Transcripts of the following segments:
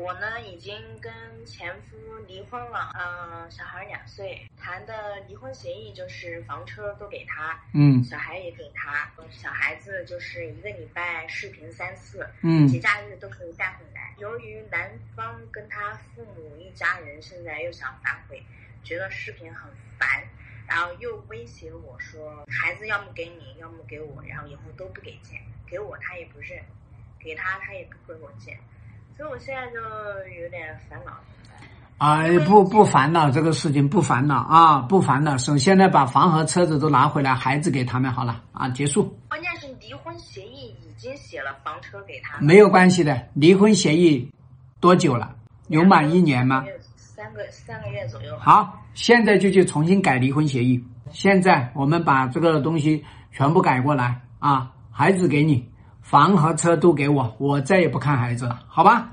我呢已经跟前夫离婚了，嗯，小孩两岁，谈的离婚协议就是房车都给他，嗯。小孩也给他，小孩子就是一个礼拜视频三次，嗯节假日都可以带回来。由于男方跟他父母一家人现在又想反悔，觉得视频很烦，然后又威胁我说，孩子要么给你，要么给我，然后以后都不给见，给我他也不认，给他他也不回我见，所以我现在就有点烦恼。哎，不不烦恼这个事情，不烦恼啊，不烦恼。首先呢，把房和车子都拿回来，孩子给他们好了啊，结束，关键是离婚协议已经写了房车给他，没有关系的。离婚协议多久了？有满一年吗？三个三个月左右。好，现在就去重新改离婚协议。现在我们把这个东西全部改过来啊，孩子给你，房和车都给我，我再也不看孩子了，好吧？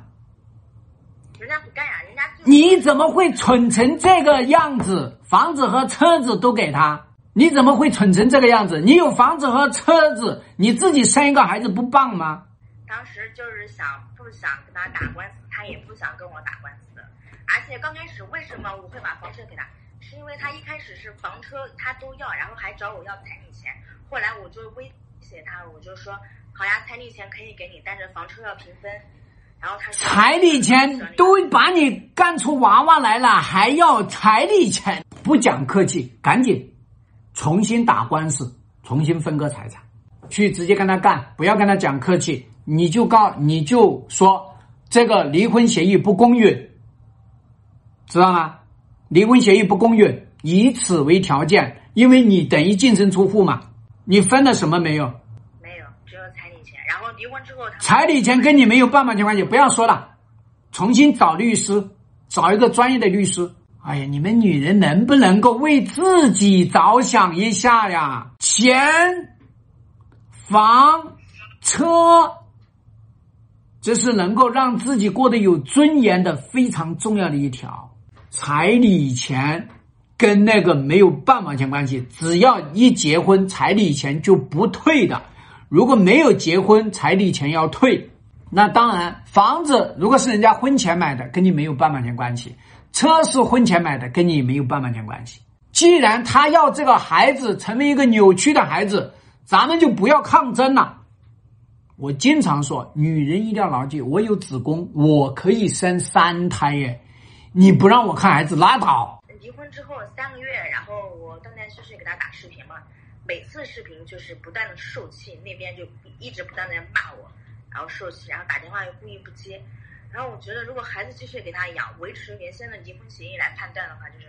人家不干呀，人家就你怎么会蠢成这个样子？房子和车子都给他，你怎么会蠢成这个样子？你有房子和车子，你自己生一个孩子不棒吗？当时就是想不想跟他打官司，他也不想跟我打官司。而且刚开始为什么我会把房车给他，是因为他一开始是房车他都要，然后还找我要彩礼钱。后来我就威胁他，我就说好呀，彩礼钱可以给你，但是房车要平分。然后他说彩礼钱都把你干出娃娃来了，还要彩礼钱？不讲客气，赶紧重新打官司，重新分割财产，去直接跟他干，不要跟他讲客气，你就告你就说这个离婚协议不公允，知道吗？离婚协议不公允，以此为条件，因为你等于净身出户嘛，你分了什么没有？没有，只有彩礼钱。然后离婚之后彩礼钱跟你没有半毛钱关系，不要说了，重新找律师，找一个专业的律师。哎呀，你们女人能不能够为自己着想一下呀？钱、房、车，这是能够让自己过得有尊严的非常重要的一条。彩礼钱跟那个没有半毛钱关系，只要一结婚，彩礼钱就不退的。如果没有结婚，彩礼钱要退。那当然，房子如果是人家婚前买的，跟你没有半毛钱关系；车是婚前买的，跟你没有半毛钱关系。既然他要这个孩子成为一个扭曲的孩子，咱们就不要抗争了。我经常说，女人一定要牢记，我有子宫，我可以生三胎耶。你不让我看孩子，拉倒。离婚之后三个月，然后我断断续续给他打视频嘛，每次视频就是不断的受气，那边就一直不断的骂我，然后受气，然后打电话又故意不接，然后我觉得如果孩子继续给他养，维持原先的离婚协议来判断的话，就是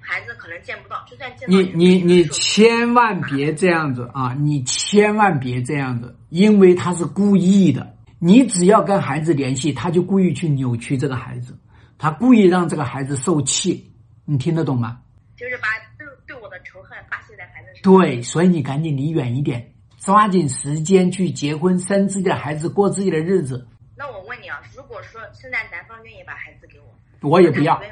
孩子可能见不到，就算见到你你你千万别这样子啊！你千万别这样子，因为他是故意的。你只要跟孩子联系，他就故意去扭曲这个孩子，他故意让这个孩子受气。你听得懂吗？就是把对对我的仇恨发泄在孩子身上。对，所以你赶紧离远一点，抓紧时间去结婚，生自己的孩子，过自己的日子。那我问你啊，如果说现在男方愿意把孩子给我，我也不要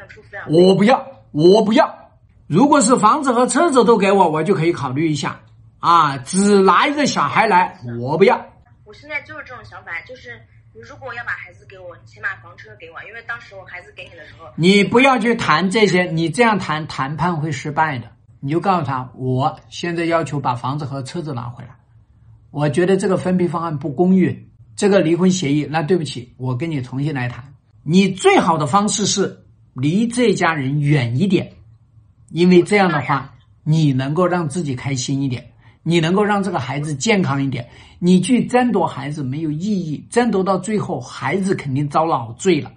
我不要，我不要。如果是房子和车子都给我，我就可以考虑一下啊。只拿一个小孩来，我不要。我现在就是这种想法，就是你如果要把孩子给我，你起码房车给我，因为当时我孩子给你的时候，你不要去谈这些，你这样谈谈判会失败的。你就告诉他，我现在要求把房子和车子拿回来。我觉得这个分配方案不公允，这个离婚协议，那对不起，我跟你重新来谈。你最好的方式是离这家人远一点，因为这样的话，你能够让自己开心一点，你能够让这个孩子健康一点。你去争夺孩子没有意义，争夺到最后，孩子肯定遭老罪了。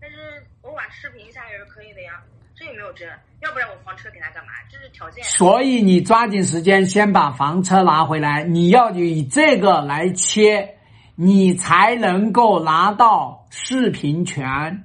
但是我把视频一下也是可以的呀，这也没有争，要不然我房车给他干嘛？这是条件。所以你抓紧时间先把房车拿回来，你要以这个来切，你才能够拿到视频权。